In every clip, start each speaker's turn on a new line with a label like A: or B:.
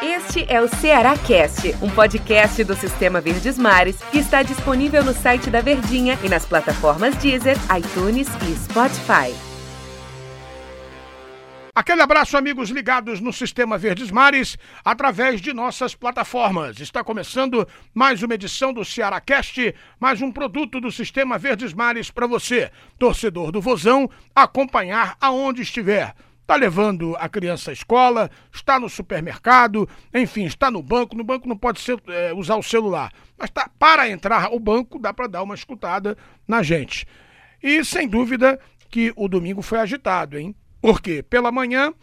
A: Este é o Ceará Cast, um podcast do Sistema Verdes Mares que está disponível no site da Verdinha e nas plataformas Deezer, iTunes e Spotify.
B: Aquele abraço, amigos ligados no Sistema Verdes Mares, através de nossas plataformas. Está começando mais uma edição do Ceará Cast, mais um produto do Sistema Verdes Mares para você, torcedor do Vozão, acompanhar aonde estiver está levando a criança à escola, está no supermercado, enfim, está no banco. No banco não pode ser, é, usar o celular, mas tá, para entrar o banco dá para dar uma escutada na gente. E sem dúvida que o domingo foi agitado, hein? Porque pela manhã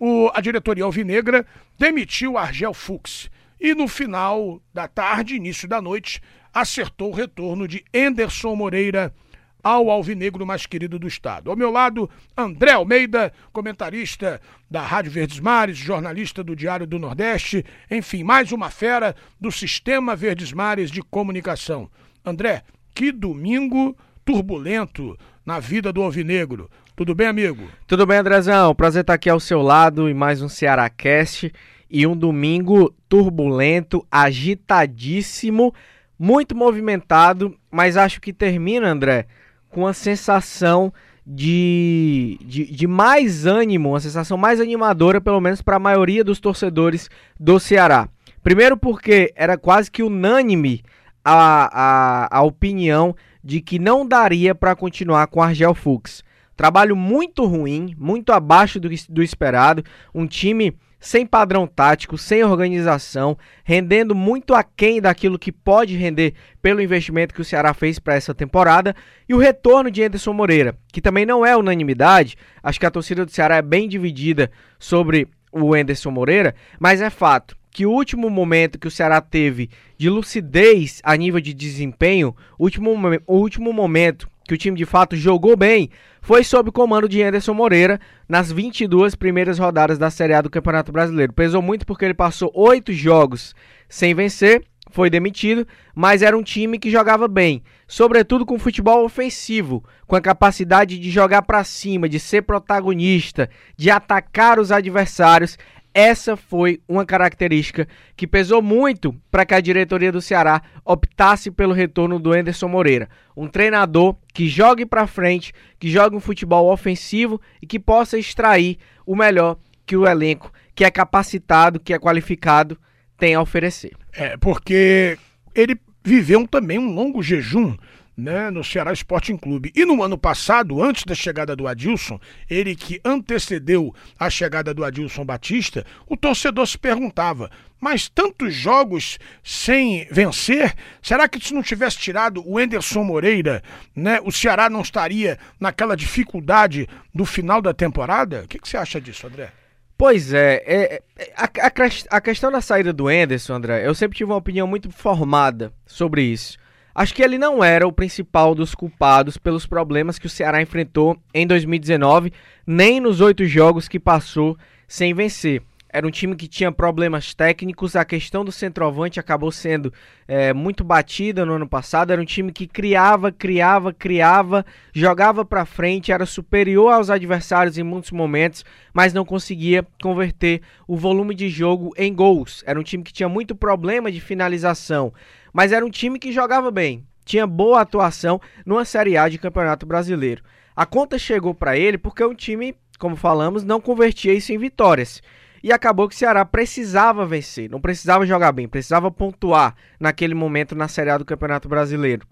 B: o, a diretoria alvinegra demitiu Argel Fux e no final da tarde, início da noite, acertou o retorno de Enderson Moreira ao alvinegro mais querido do estado. Ao meu lado, André Almeida, comentarista da Rádio Verdes Mares, jornalista do Diário do Nordeste, enfim, mais uma fera do Sistema Verdes Mares de Comunicação. André, que domingo turbulento na vida do alvinegro. Tudo bem, amigo?
C: Tudo bem, Andrezão. Prazer estar aqui ao seu lado em mais um Ceará Cast e um domingo turbulento, agitadíssimo, muito movimentado, mas acho que termina, André, com a sensação de, de, de, mais ânimo, uma sensação mais animadora, pelo menos para a maioria dos torcedores do Ceará. Primeiro, porque era quase que unânime a, a, a opinião de que não daria para continuar com Argel Fux. Trabalho muito ruim, muito abaixo do, do esperado. Um time sem padrão tático, sem organização, rendendo muito aquém daquilo que pode render pelo investimento que o Ceará fez para essa temporada, e o retorno de Anderson Moreira, que também não é unanimidade, acho que a torcida do Ceará é bem dividida sobre o Anderson Moreira, mas é fato que o último momento que o Ceará teve de lucidez a nível de desempenho, o último, o último momento que o time de fato jogou bem, foi sob o comando de Anderson Moreira nas 22 primeiras rodadas da Série A do Campeonato Brasileiro. Pesou muito porque ele passou oito jogos sem vencer, foi demitido, mas era um time que jogava bem, sobretudo com futebol ofensivo, com a capacidade de jogar para cima, de ser protagonista, de atacar os adversários. Essa foi uma característica que pesou muito para que a diretoria do Ceará optasse pelo retorno do Anderson Moreira, um treinador que jogue para frente, que jogue um futebol ofensivo e que possa extrair o melhor que o elenco, que é capacitado, que é qualificado, tem a oferecer.
B: É, porque ele viveu também um longo jejum né, no Ceará Sporting Clube. E no ano passado, antes da chegada do Adilson, ele que antecedeu a chegada do Adilson Batista, o torcedor se perguntava: mas tantos jogos sem vencer, será que se não tivesse tirado o Enderson Moreira, né, o Ceará não estaria naquela dificuldade do final da temporada? O que, que você acha disso, André?
C: Pois é, é, é a, a, a, questão da saída do Enderson, André, eu sempre tive uma opinião muito formada sobre isso. Acho que ele não era o principal dos culpados pelos problemas que o Ceará enfrentou em 2019, nem nos oito jogos que passou sem vencer. Era um time que tinha problemas técnicos, a questão do centroavante acabou sendo é, muito batida no ano passado. Era um time que criava, criava, criava, jogava para frente, era superior aos adversários em muitos momentos, mas não conseguia converter o volume de jogo em gols. Era um time que tinha muito problema de finalização mas era um time que jogava bem, tinha boa atuação numa Série A de Campeonato Brasileiro. A conta chegou para ele porque o time, como falamos, não convertia isso em vitórias. E acabou que o Ceará precisava vencer, não precisava jogar bem, precisava pontuar naquele momento na Série A do Campeonato Brasileiro.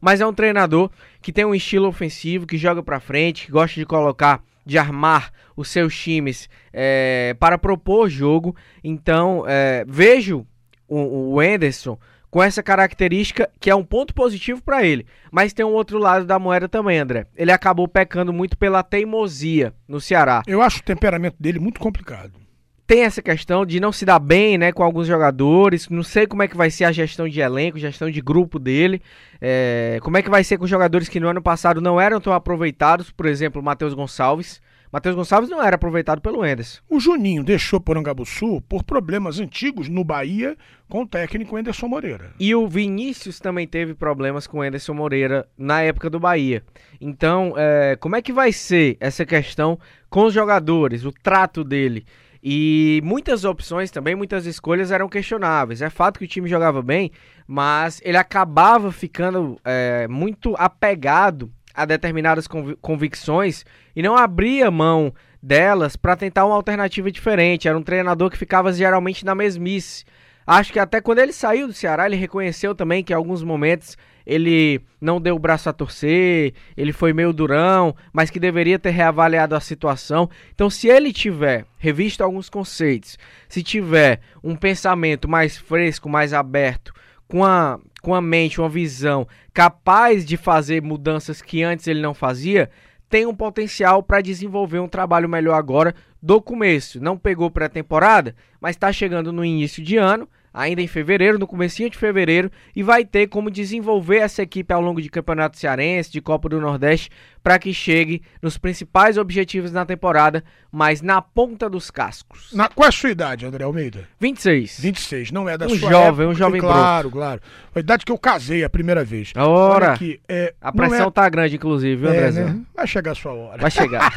C: Mas é um treinador que tem um estilo ofensivo, que joga para frente, que gosta de colocar, de armar os seus times é, para propor jogo. Então, é, vejo o, o Anderson com essa característica que é um ponto positivo para ele. Mas tem um outro lado da moeda também, André. Ele acabou pecando muito pela teimosia no Ceará.
B: Eu acho o temperamento dele muito complicado.
C: Tem essa questão de não se dar bem, né, com alguns jogadores. Não sei como é que vai ser a gestão de elenco, gestão de grupo dele. É, como é que vai ser com jogadores que no ano passado não eram tão aproveitados, por exemplo, o Matheus Gonçalves. Matheus Gonçalves não era aproveitado pelo Enderson.
B: O Juninho deixou Porangabuçu por problemas antigos no Bahia com o técnico Enderson Moreira.
C: E o Vinícius também teve problemas com o Enderson Moreira na época do Bahia. Então, é, como é que vai ser essa questão com os jogadores, o trato dele? E muitas opções também, muitas escolhas eram questionáveis. É fato que o time jogava bem, mas ele acabava ficando é, muito apegado a determinadas convicções e não abria mão delas para tentar uma alternativa diferente. Era um treinador que ficava geralmente na mesmice. Acho que até quando ele saiu do Ceará, ele reconheceu também que em alguns momentos ele não deu o braço a torcer, ele foi meio durão, mas que deveria ter reavaliado a situação. Então, se ele tiver revisto alguns conceitos, se tiver um pensamento mais fresco, mais aberto, com a, com a mente, uma visão capaz de fazer mudanças que antes ele não fazia, tem um potencial para desenvolver um trabalho melhor agora do começo. Não pegou pré-temporada, mas está chegando no início de ano ainda em fevereiro, no comecinho de fevereiro, e vai ter como desenvolver essa equipe ao longo de Campeonato Cearense, de Copa do Nordeste, para que chegue nos principais objetivos na temporada, mas na ponta dos cascos.
B: Na, qual é a sua idade, André Almeida?
C: 26.
B: 26, não é da
C: um
B: sua
C: jovem,
B: época,
C: um jovem
B: Claro, broco. claro. A idade que eu casei a primeira vez.
C: Ora, aqui, é, a pressão é... tá grande, inclusive, viu, é, né?
B: Vai chegar a sua hora.
C: Vai chegar.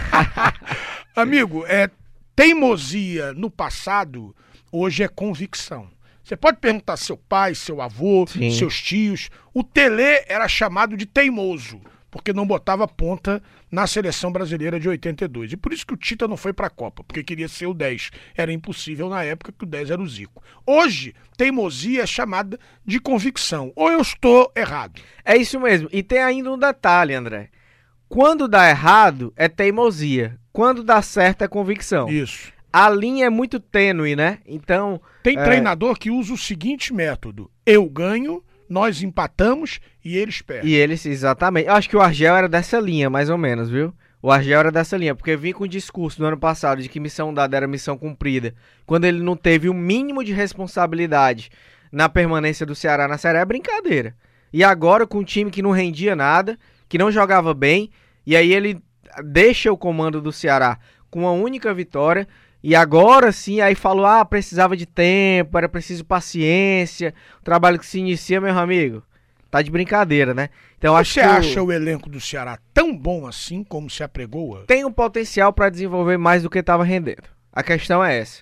B: Amigo, é, teimosia no passado, hoje é convicção. Você pode perguntar seu pai, seu avô, Sim. seus tios. O Tele era chamado de teimoso, porque não botava ponta na seleção brasileira de 82. E por isso que o Tita não foi para a Copa, porque queria ser o 10. Era impossível na época que o 10 era o Zico. Hoje, teimosia é chamada de convicção. Ou eu estou errado?
C: É isso mesmo. E tem ainda um detalhe, André. Quando dá errado, é teimosia. Quando dá certo, é convicção.
B: Isso
C: a linha é muito tênue, né? Então.
B: Tem é... treinador que usa o seguinte método: eu ganho, nós empatamos e eles perdem.
C: E eles, exatamente. Eu acho que o Argel era dessa linha, mais ou menos, viu? O Argel era dessa linha, porque vinha com o discurso no ano passado de que missão dada era missão cumprida. Quando ele não teve o mínimo de responsabilidade na permanência do Ceará na Série é brincadeira. E agora com um time que não rendia nada, que não jogava bem, e aí ele deixa o comando do Ceará com uma única vitória e agora sim, aí falou: ah, precisava de tempo, era preciso paciência. O trabalho que se inicia, meu amigo, tá de brincadeira, né?
B: Então acho Você que acha o... o elenco do Ceará tão bom assim como se apregoa?
C: Tem um potencial para desenvolver mais do que estava rendendo. A questão é essa.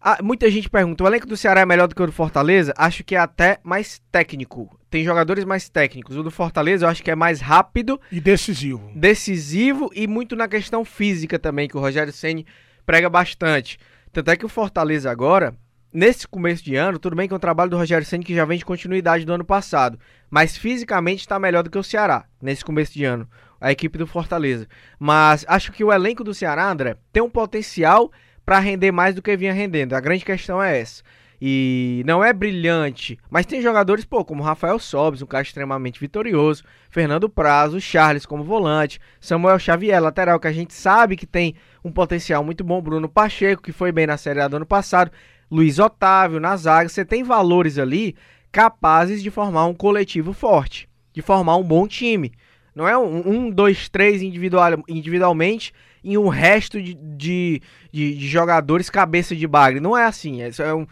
C: Ah, muita gente pergunta: o elenco do Ceará é melhor do que o do Fortaleza? Acho que é até mais técnico. Tem jogadores mais técnicos. O do Fortaleza eu acho que é mais rápido
B: e decisivo.
C: Decisivo e muito na questão física também, que o Rogério Ceni prega bastante. Tanto é que o Fortaleza agora, nesse começo de ano, tudo bem que é um trabalho do Rogério Senna que já vem de continuidade do ano passado, mas fisicamente está melhor do que o Ceará nesse começo de ano, a equipe do Fortaleza. Mas acho que o elenco do Ceará, André, tem um potencial para render mais do que vinha rendendo. A grande questão é essa e não é brilhante, mas tem jogadores, pô, como Rafael Sobes, um cara extremamente vitorioso, Fernando Prazo, Charles como volante, Samuel Xavier, lateral, que a gente sabe que tem um potencial muito bom, Bruno Pacheco, que foi bem na Série A do ano passado, Luiz Otávio na zaga, você tem valores ali capazes de formar um coletivo forte, de formar um bom time. Não é um, um dois, três individual, individualmente e um resto de, de, de, de jogadores cabeça de bagre. Não é assim. É, é um,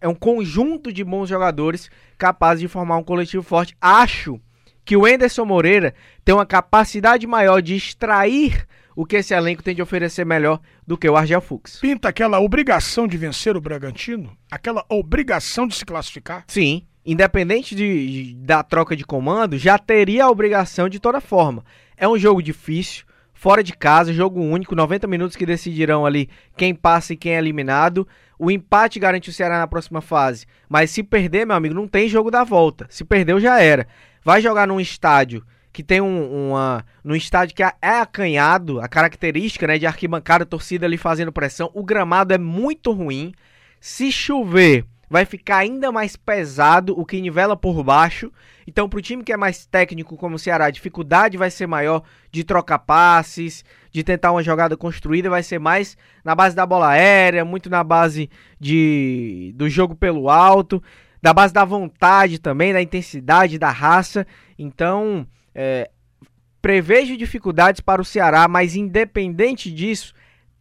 C: é um conjunto de bons jogadores capazes de formar um coletivo forte. Acho que o Enderson Moreira tem uma capacidade maior de extrair o que esse elenco tem de oferecer melhor do que o Argel Fux.
B: Pinta aquela obrigação de vencer o Bragantino? Aquela obrigação de se classificar?
C: Sim. Independente de, de, da troca de comando, já teria a obrigação de toda forma. É um jogo difícil, fora de casa, jogo único, 90 minutos que decidirão ali quem passa e quem é eliminado. O empate garante o Ceará na próxima fase. Mas se perder, meu amigo, não tem jogo da volta. Se perdeu, já era. Vai jogar num estádio que tem um, uma. Num estádio que é acanhado, a característica né, de arquibancada, torcida ali fazendo pressão. O gramado é muito ruim. Se chover, vai ficar ainda mais pesado, o que nivela por baixo. Então, para o time que é mais técnico como o Ceará, a dificuldade vai ser maior de trocar passes, de tentar uma jogada construída, vai ser mais na base da bola aérea, muito na base de, do jogo pelo alto, da base da vontade também, da intensidade, da raça. Então, é, prevejo dificuldades para o Ceará, mas independente disso,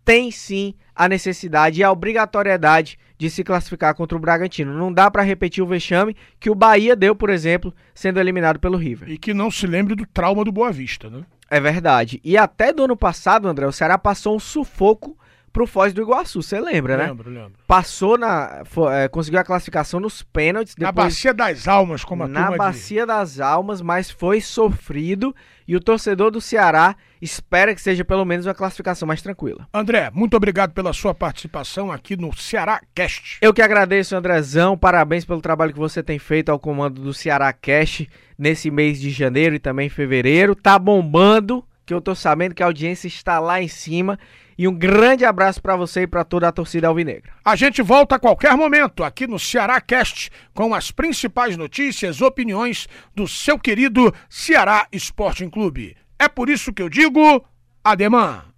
C: tem sim a necessidade e a obrigatoriedade de se classificar contra o Bragantino. Não dá para repetir o vexame que o Bahia deu, por exemplo, sendo eliminado pelo River.
B: E que não se lembre do trauma do Boa Vista, né?
C: É verdade. E até do ano passado, André, o Ceará passou um sufoco pro Foz do Iguaçu, você lembra, né?
B: Lembro, lembro.
C: Passou na. foi, é, conseguiu a classificação nos pênaltis.
B: Na
C: depois-
B: Bacia das Almas, como a
C: na bacia das almas, mas foi sofrido e o torcedor do Ceará espera que seja pelo menos uma classificação mais tranquila.
B: André, muito obrigado pela sua participação aqui no Ceará Cast.
C: Eu que agradeço, Andrezão. Parabéns pelo trabalho que você tem feito ao comando do Ceará Cash nesse mês de janeiro e também fevereiro. Tá bombando, que eu tô sabendo que a audiência está lá em cima. E um grande abraço pra você e pra toda a torcida alvinegra.
B: A gente volta a qualquer momento aqui no Ceará Cast com as principais notícias, opiniões do seu querido Ceará Sporting Clube. É por isso que eu digo, ademã.